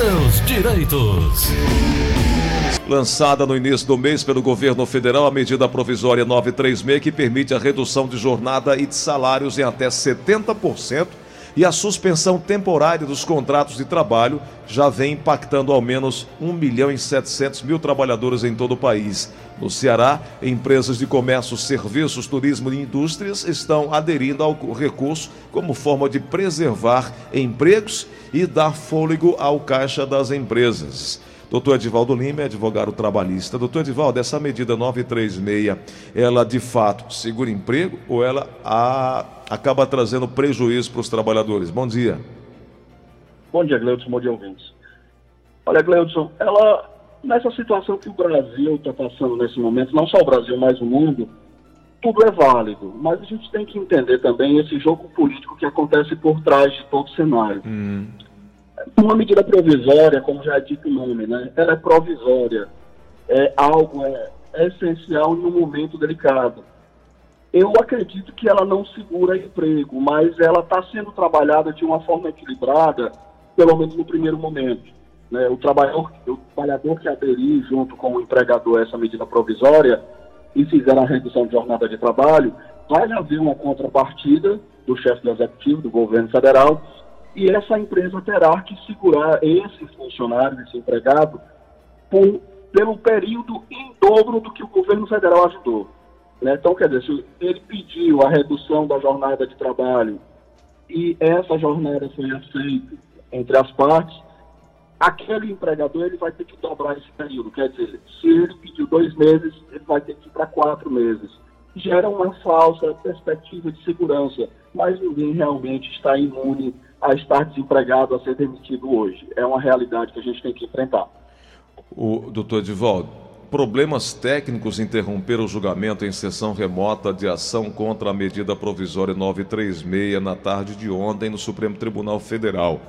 seus direitos. Lançada no início do mês pelo governo federal, a medida provisória 936, que permite a redução de jornada e de salários em até 70% e a suspensão temporária dos contratos de trabalho já vem impactando ao menos 1 milhão e 700 mil trabalhadores em todo o país. No Ceará, empresas de comércio, serviços, turismo e indústrias estão aderindo ao recurso como forma de preservar empregos e dar fôlego ao caixa das empresas. Doutor Edivaldo Lima é advogado trabalhista. Doutor Edivaldo, essa medida 936, ela de fato segura emprego ou ela a, acaba trazendo prejuízo para os trabalhadores? Bom dia. Bom dia, Gleudson. Bom dia, ouvintes. Olha, Gleudson, ela, nessa situação que o Brasil está passando nesse momento, não só o Brasil, mas o mundo, tudo é válido. Mas a gente tem que entender também esse jogo político que acontece por trás de todo o cenário. Hum. Uma medida provisória, como já é dito o nome, né? Ela é provisória. É algo é, é essencial em um momento delicado. Eu acredito que ela não segura emprego, mas ela está sendo trabalhada de uma forma equilibrada, pelo menos no primeiro momento. Né? O, trabalhador, o trabalhador que aderir junto com o empregador a essa medida provisória e fizer a redução de jornada de trabalho, vai haver uma contrapartida do chefe do executivo, do governo federal, e essa empresa terá que segurar esse funcionário, esse empregado, por, pelo período em dobro do que o governo federal ajudou. Né? Então, quer dizer, se ele pediu a redução da jornada de trabalho e essa jornada foi aceita entre as partes, aquele empregador ele vai ter que dobrar esse período. Quer dizer, se ele pediu dois meses, ele vai ter que ir para quatro meses. Gera uma falsa perspectiva de segurança, mas ninguém realmente está imune a estar desempregado, a ser demitido hoje. É uma realidade que a gente tem que enfrentar. O doutor Edivaldo, problemas técnicos interromperam o julgamento em sessão remota de ação contra a medida provisória 936 na tarde de ontem no Supremo Tribunal Federal.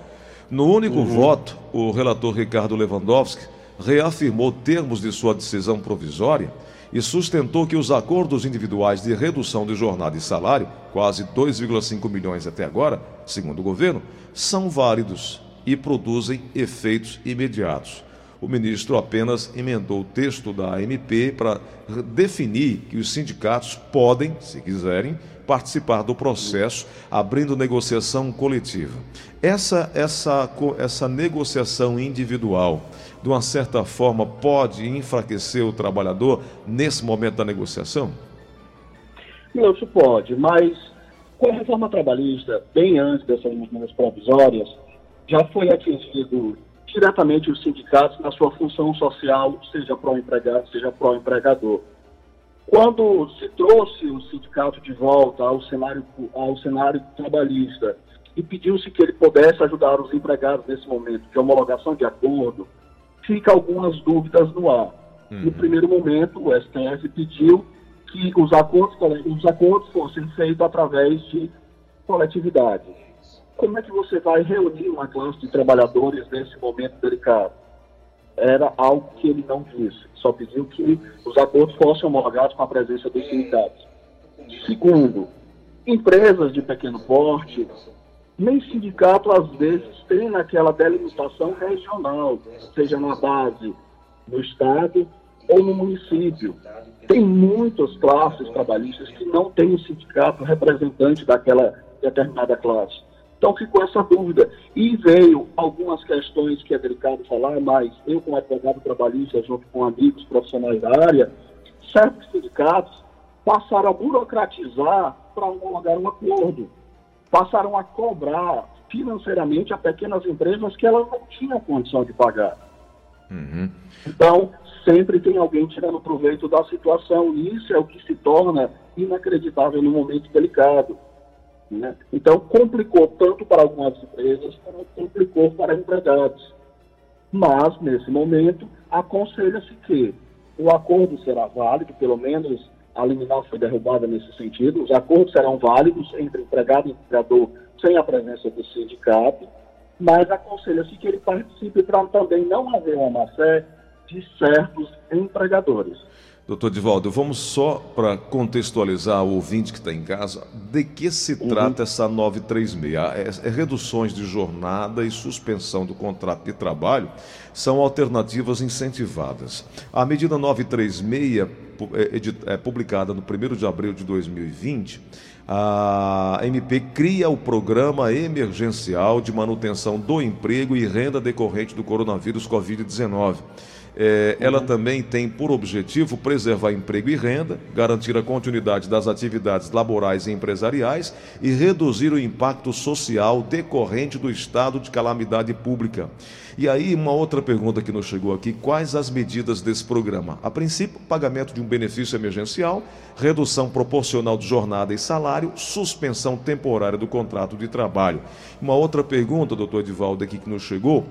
No único uhum. voto, o relator Ricardo Lewandowski reafirmou termos de sua decisão provisória e sustentou que os acordos individuais de redução de jornada e salário, quase 2,5 milhões até agora, segundo o governo, são válidos e produzem efeitos imediatos. O ministro apenas emendou o texto da MP para definir que os sindicatos podem, se quiserem, participar do processo, abrindo negociação coletiva. Essa, essa, essa negociação individual, de uma certa forma, pode enfraquecer o trabalhador nesse momento da negociação? Não, isso pode, mas com a reforma trabalhista, bem antes dessas medidas provisórias, já foi atingido diretamente os sindicatos na sua função social, seja pró-empregado, seja pró-empregador. Quando se trouxe o sindicato de volta ao cenário, ao cenário trabalhista e pediu-se que ele pudesse ajudar os empregados nesse momento de homologação de acordo, fica algumas dúvidas no ar. Uhum. No primeiro momento, o STF pediu que os acordos, os acordos fossem feitos através de coletividade. Como é que você vai reunir uma classe de trabalhadores nesse momento delicado? Era algo que ele não disse, só pediu que os acordos fossem homologados com a presença dos sindicatos. Segundo, empresas de pequeno porte, nem sindicato às vezes tem naquela delimitação regional, seja na base do Estado ou no município. Tem muitas classes trabalhistas que não têm um sindicato representante daquela determinada classe. Então ficou essa dúvida. E veio algumas questões que é delicado falar, mas eu, como advogado trabalhista, junto com amigos profissionais da área, certos sindicatos passaram a burocratizar para homologar um acordo. Passaram a cobrar financeiramente a pequenas empresas que elas não tinham condição de pagar. Uhum. Então, sempre tem alguém tirando proveito da situação, e isso é o que se torna inacreditável no momento delicado. Né? Então, complicou tanto para algumas empresas, como complicou para empregados. Mas, nesse momento, aconselha-se que o acordo será válido, pelo menos a liminar foi derrubada nesse sentido, os acordos serão válidos entre empregado e empregador sem a presença do sindicato, mas aconselha-se que ele participe para também não haver uma má-fé de certos empregadores. Doutor Divaldo, vamos só para contextualizar o ouvinte que está em casa, de que se uhum. trata essa 936? É, é, reduções de jornada e suspensão do contrato de trabalho são alternativas incentivadas. A medida 936, é, é, publicada no 1 de abril de 2020, a MP cria o Programa Emergencial de Manutenção do Emprego e Renda decorrente do coronavírus Covid-19 é, ela também tem por objetivo preservar emprego e renda, garantir a continuidade das atividades laborais e empresariais e reduzir o impacto social decorrente do estado de calamidade pública. E aí, uma outra pergunta que nos chegou aqui: quais as medidas desse programa? A princípio, pagamento de um benefício emergencial, redução proporcional de jornada e salário, suspensão temporária do contrato de trabalho. Uma outra pergunta, doutor Edivaldo, aqui que nos chegou: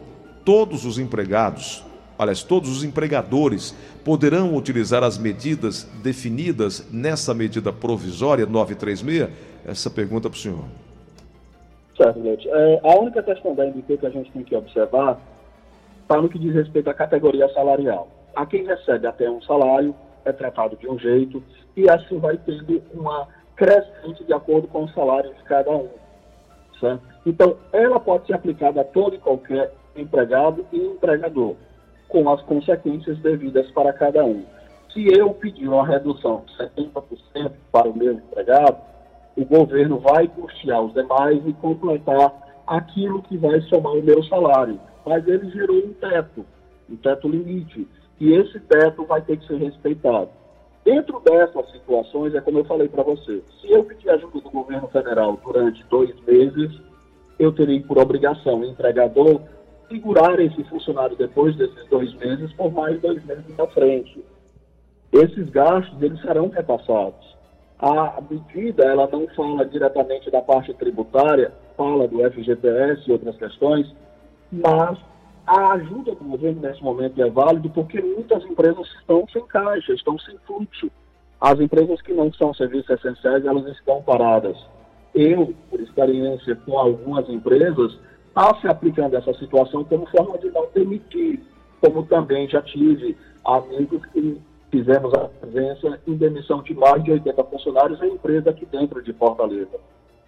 todos os empregados aliás, todos os empregadores poderão utilizar as medidas definidas nessa medida provisória 936? Essa pergunta para o senhor. Certo, Leite. É, a única questão da MP que a gente tem que observar está no que diz respeito à categoria salarial. A quem recebe até um salário é tratado de um jeito e assim vai tendo uma crescente de acordo com o salário de cada um. Certo? Então, ela pode ser aplicada a todo e qualquer empregado e empregador com as consequências devidas para cada um. Se eu pedir uma redução de 70% para o meu empregado, o governo vai custear os demais e completar aquilo que vai somar o meu salário. Mas ele gerou um teto, um teto limite, e esse teto vai ter que ser respeitado. Dentro dessas situações, é como eu falei para você, se eu pedir ajuda do governo federal durante dois meses, eu terei por obrigação, empregador, segurar esse funcionário depois desses dois meses por mais dois meses à frente. Esses gastos eles serão repassados. A medida ela não fala diretamente da parte tributária, fala do FGTS e outras questões, mas a ajuda do governo nesse momento é válida porque muitas empresas estão sem caixa, estão sem fluxo. As empresas que não são serviços essenciais, elas estão paradas. Eu, por experiência com algumas empresas, está se aplicando essa situação como forma de não demitir, como também já tive amigos que fizemos a presença em demissão de mais de 80 funcionários em empresa aqui dentro de Fortaleza.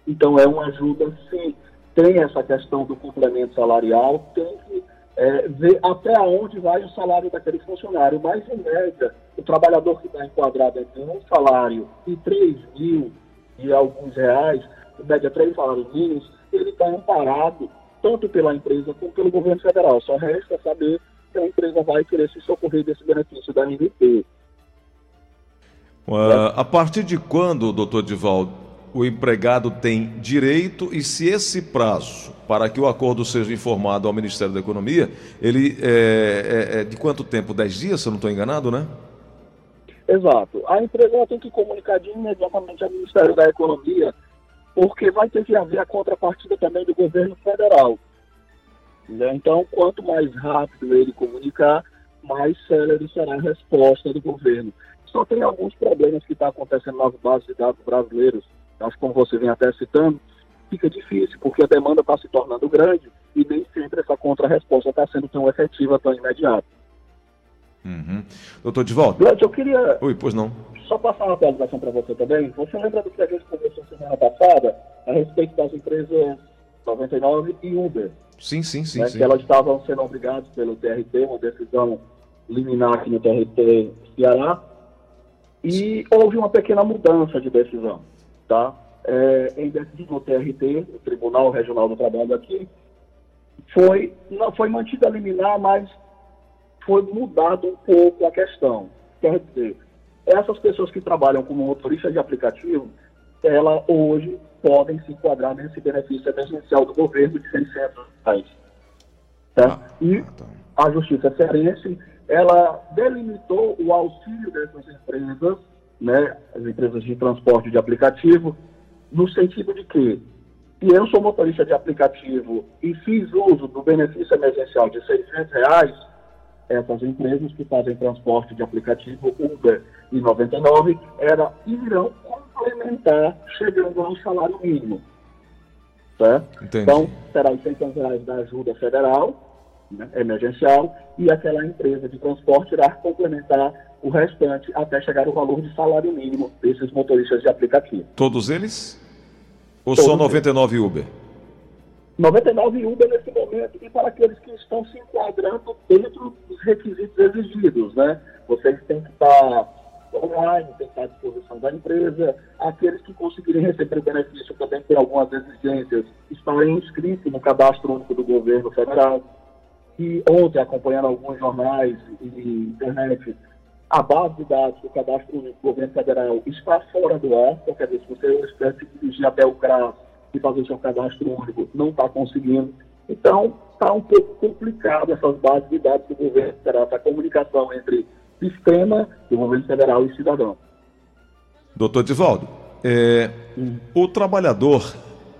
Então é uma ajuda, sim. Tem essa questão do complemento salarial, tem que é, ver até onde vai o salário daquele funcionário. Mas, em média, o trabalhador que está enquadrado entre um salário e 3 mil e alguns reais, em média 3 salários mínimos, ele está amparado tanto pela empresa como pelo governo federal. Só resta saber se a empresa vai querer se socorrer desse benefício da NDP. Uh, a partir de quando, doutor Divaldo, o empregado tem direito e se esse prazo para que o acordo seja informado ao Ministério da Economia, ele é, é, é de quanto tempo? Dez dias, se eu não estou enganado, né? Exato. A empresa tem que comunicar imediatamente ao Ministério da Economia porque vai ter que haver a contrapartida também do governo federal. Né? Então, quanto mais rápido ele comunicar, mais célere será a resposta do governo. Só tem alguns problemas que estão tá acontecendo nas bases de dados brasileiros, acho que como você vem até citando, fica difícil, porque a demanda está se tornando grande e nem sempre essa contra-resposta está sendo tão efetiva, tão imediata. Uhum. Doutor Divaldo. eu queria. Oi, pois não. Só passar uma atualização para você também. Você lembra do que a gente conversou semana passada a respeito das empresas 99 e Uber? Sim, sim, sim. Né, sim. Que elas estavam sendo obrigadas pelo TRT, uma decisão liminar aqui no TRT Ceará. E houve uma pequena mudança de decisão. Tá? É, em decisão do TRT, o Tribunal Regional do Trabalho aqui, foi, não foi mantida a liminar, mas foi mudado um pouco a questão. Quer dizer, essas pessoas que trabalham como motorista de aplicativo, ela hoje podem se enquadrar nesse benefício emergencial do governo de 600 reais. Tá? Ah, e tá. a Justiça Cearense, ela delimitou o auxílio dessas empresas, né, as empresas de transporte de aplicativo, no sentido de que, se eu sou motorista de aplicativo e fiz uso do benefício emergencial de 600 reais, essas empresas que fazem transporte de aplicativo Uber e 99 era, irão complementar chegando ao salário mínimo. Certo? Então, será os 600 reais da ajuda federal né, emergencial e aquela empresa de transporte irá complementar o restante até chegar o valor de salário mínimo desses motoristas de aplicativo. Todos eles? Ou Todos só 99 eles. Uber? 99 Uber nesse momento e para aqueles que estão se enquadrando dentro dos requisitos exigidos, né? Vocês têm que estar online, tem que estar à disposição da empresa, aqueles que conseguirem receber benefício também por algumas exigências estarem inscritos no cadastro único do governo federal. E ontem, acompanhando alguns jornais e internet, a base de dados do cadastro único do governo federal está fora do ar, então, quer dizer, se você espera se dirigir até o CRAS e fazer seu cadastro único, não está conseguindo. Então, está um pouco complicado essas bases de dados do governo federal, essa comunicação entre sistema do governo federal e cidadão. Doutor Divaldo, é, o trabalhador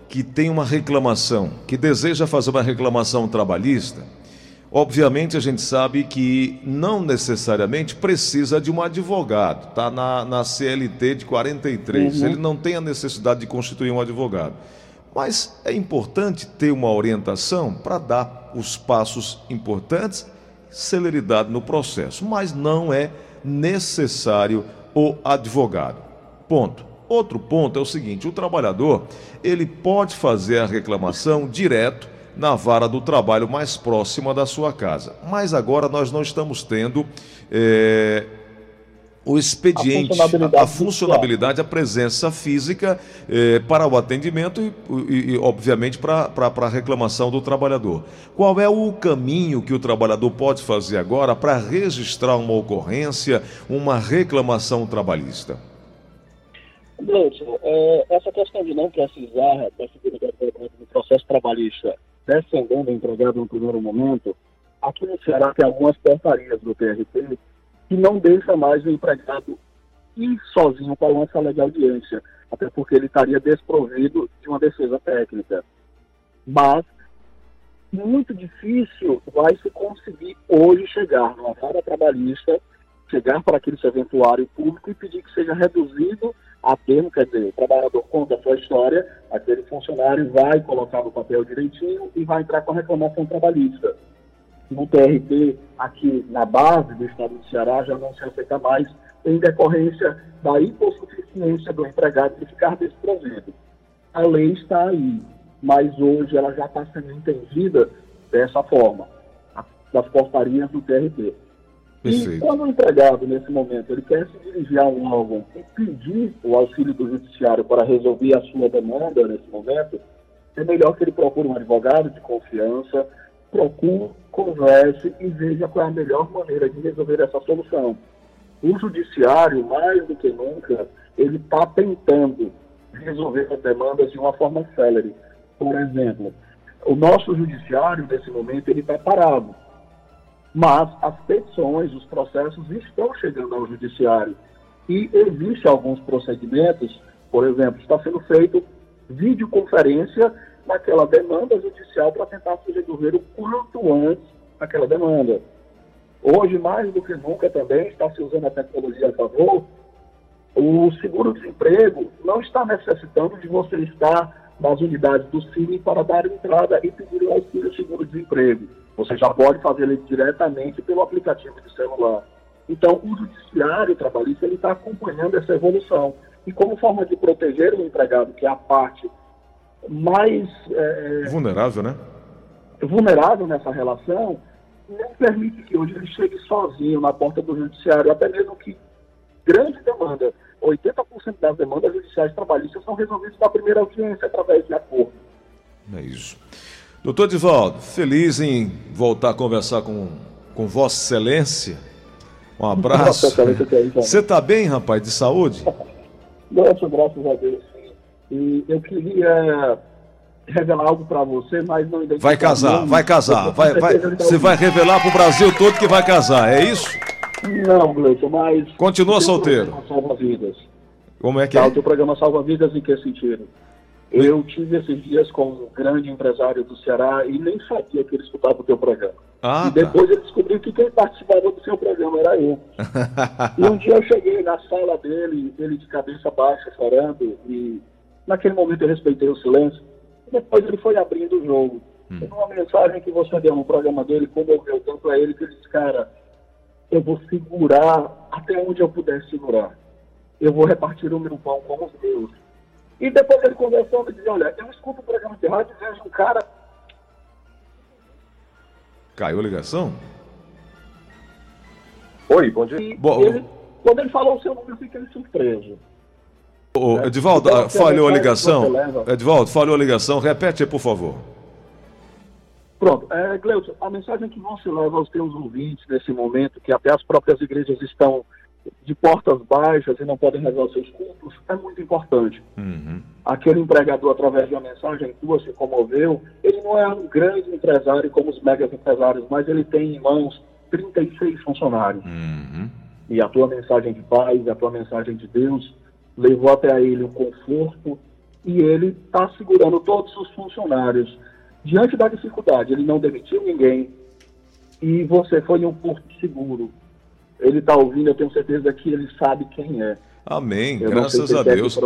que tem uma reclamação, que deseja fazer uma reclamação trabalhista, obviamente a gente sabe que não necessariamente precisa de um advogado, está na, na CLT de 43, uhum. ele não tem a necessidade de constituir um advogado. Mas é importante ter uma orientação para dar os passos importantes celeridade no processo, mas não é necessário o advogado. Ponto. Outro ponto é o seguinte: o trabalhador ele pode fazer a reclamação direto na vara do trabalho mais próxima da sua casa. Mas agora nós não estamos tendo é, o expediente, a funcionalidade, a, a, funcionalidade, a presença física eh, para o atendimento e, e, e obviamente, para, a reclamação do trabalhador. Qual é o caminho que o trabalhador pode fazer agora para registrar uma ocorrência, uma reclamação trabalhista? Gleudson, é, essa questão de não precisar da figura do processo trabalhista defendendo o empregado no primeiro momento, aqui no Ceará tem algumas portarias do TRT que não deixa mais o empregado ir sozinho para uma sala de audiência, até porque ele estaria desprovido de uma defesa técnica. Mas muito difícil vai se conseguir hoje chegar numa vara trabalhista, chegar para aquele serventuário público e pedir que seja reduzido a termo, quer dizer, o trabalhador conta a sua história, aquele funcionário vai colocar no papel direitinho e vai entrar com a reclamação trabalhista no TRT aqui na base do estado do Ceará já não se aceita mais em decorrência da hipossuficiência do empregado de ficar desprovido. A lei está aí, mas hoje ela já está sendo entendida dessa forma, das portarias do TRT. Perfeito. E quando o empregado, nesse momento, ele quer se dirigir a um órgão e pedir o auxílio do judiciário para resolver a sua demanda nesse momento, é melhor que ele procure um advogado de confiança, procure, converse e veja qual é a melhor maneira de resolver essa solução. O judiciário, mais do que nunca, ele está tentando resolver as demandas de uma forma célere. Por exemplo, o nosso judiciário, nesse momento, ele está parado. Mas as petições, os processos estão chegando ao judiciário. E existem alguns procedimentos, por exemplo, está sendo feito videoconferência naquela demanda judicial para tentar se resolver o quanto antes aquela demanda. Hoje, mais do que nunca também, está se usando a tecnologia a favor, o seguro-desemprego não está necessitando de você estar nas unidades do CIMI para dar entrada e pedir o auxílio seguro-desemprego. Você já pode fazer ele diretamente pelo aplicativo de celular. Então, o judiciário trabalhista ele está acompanhando essa evolução. E como forma de proteger o empregado, que é a parte mais é, vulnerável, né? Vulnerável nessa relação, não permite que hoje ele chegue sozinho na porta do judiciário, até mesmo que grande demanda, 80% das demandas judiciais trabalhistas são resolvidas na primeira audiência através de acordo. É isso. Doutor Divaldo, feliz em voltar a conversar com, com Vossa Excelência. Um abraço. Você está bem, rapaz, de saúde? Nossa, graças a Deus. E eu queria revelar algo para você, mas não Vai casar, vai casar. Vai, vai, você vai revelar para o Brasil todo que vai casar, é isso? Não, Gleison, mas. Continua solteiro. Como é que tá, é? O teu programa salva vidas em que sentido? Eu tive esses dias com um grande empresário do Ceará e nem sabia que ele escutava o teu programa. Ah, e tá. depois tá. ele descobriu que quem participava do seu programa era eu. e um dia eu cheguei na sala dele, ele de cabeça baixa, chorando, e Naquele momento eu respeitei o silêncio. Depois ele foi abrindo o jogo. Hum. Uma mensagem que você deu no programa dele comoveu tanto a ele que ele disse, cara, eu vou segurar até onde eu puder segurar. Eu vou repartir o meu pão com os meus. E depois ele conversando, ele dizia, olha, eu escuto o programa de rádio e vejo um cara... Caiu a ligação? Oi, bom dia. Ele, quando ele falou o seu nome, eu fiquei surpreso. Ô, é. Edivaldo, então, falhou a ligação. Edivaldo, falhou a ligação. Repete, por favor. Pronto. É, Gleuton, a mensagem que você leva aos teus ouvintes nesse momento, que até as próprias igrejas estão de portas baixas e não podem resolver seus cultos, é muito importante. Uhum. Aquele empregador, através de uma mensagem tua, se comoveu. Ele não é um grande empresário como os mega empresários, mas ele tem em mãos 36 funcionários. Uhum. E a tua mensagem de paz, a tua mensagem de Deus, levou até ele o conforto e ele está segurando todos os funcionários. Diante da dificuldade, ele não demitiu ninguém e você foi um porto seguro. Ele está ouvindo, eu tenho certeza que ele sabe quem é. Amém, eu graças a Deus.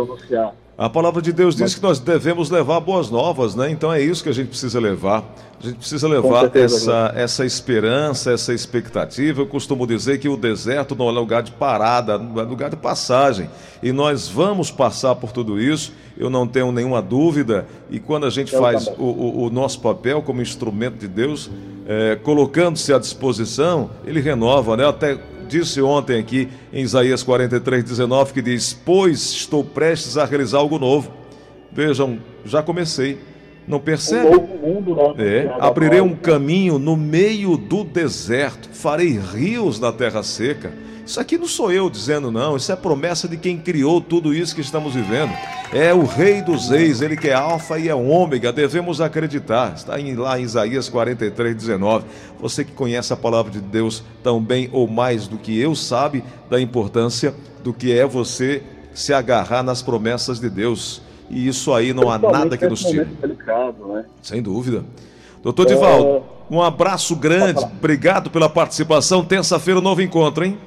A palavra de Deus diz que nós devemos levar boas novas, né? Então é isso que a gente precisa levar. A gente precisa levar certeza, essa, essa esperança, essa expectativa. Eu costumo dizer que o deserto não é lugar de parada, é lugar de passagem. E nós vamos passar por tudo isso, eu não tenho nenhuma dúvida. E quando a gente eu faz o, o, o, nosso papel como instrumento de Deus, é, colocando-se à disposição, ele renova, né? Até disse ontem aqui em Isaías 43, 19, que diz: Pois estou prestes a realizar algo novo. Vejam, já comecei. Não percebe? Um mundo, né? É, abrirei um caminho no meio do deserto, farei rios na terra seca. Isso aqui não sou eu dizendo, não. Isso é promessa de quem criou tudo isso que estamos vivendo. É o Rei dos Reis, ele que é Alfa e é Ômega. Devemos acreditar. Está em, lá em Isaías 43, 19. Você que conhece a palavra de Deus tão bem ou mais do que eu, sabe da importância do que é você se agarrar nas promessas de Deus. E isso aí não há nada que nos tire. Né? Sem dúvida. Doutor é... Divaldo, um abraço grande. Obrigado pela participação. Terça-feira, novo encontro, hein?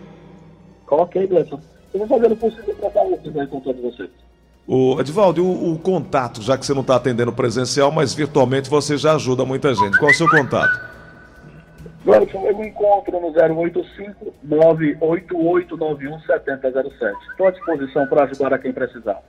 Ok, Gleison. Eu vou fazer o possível para estar né, com todos vocês. O Edvaldo, o, o, contato, já que você não está atendendo presencial, mas virtualmente você já ajuda muita gente. Qual é o seu contato? Gleison, eu me encontro no 085 98891 7007. Estou à disposição para ajudar a quem precisar.